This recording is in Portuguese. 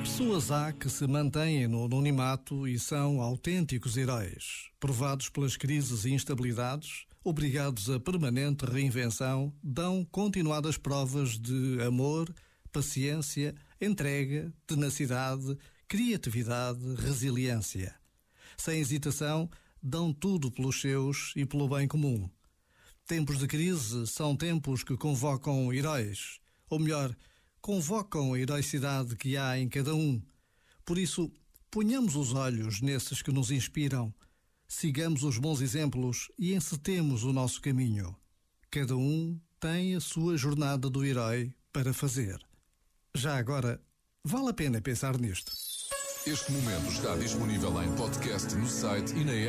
Pessoas há que se mantêm no anonimato e são autênticos heróis, provados pelas crises e instabilidades, obrigados a permanente reinvenção, dão continuadas provas de amor, paciência, entrega, tenacidade, criatividade, resiliência. Sem hesitação, dão tudo pelos seus e pelo bem comum. Tempos de crise são tempos que convocam heróis, ou melhor, convocam a heroicidade que há em cada um. Por isso, ponhamos os olhos nesses que nos inspiram, sigamos os bons exemplos e encetemos o nosso caminho. Cada um tem a sua jornada do herói para fazer. Já agora, vale a pena pensar nisto. Este momento está disponível em podcast no site e na app.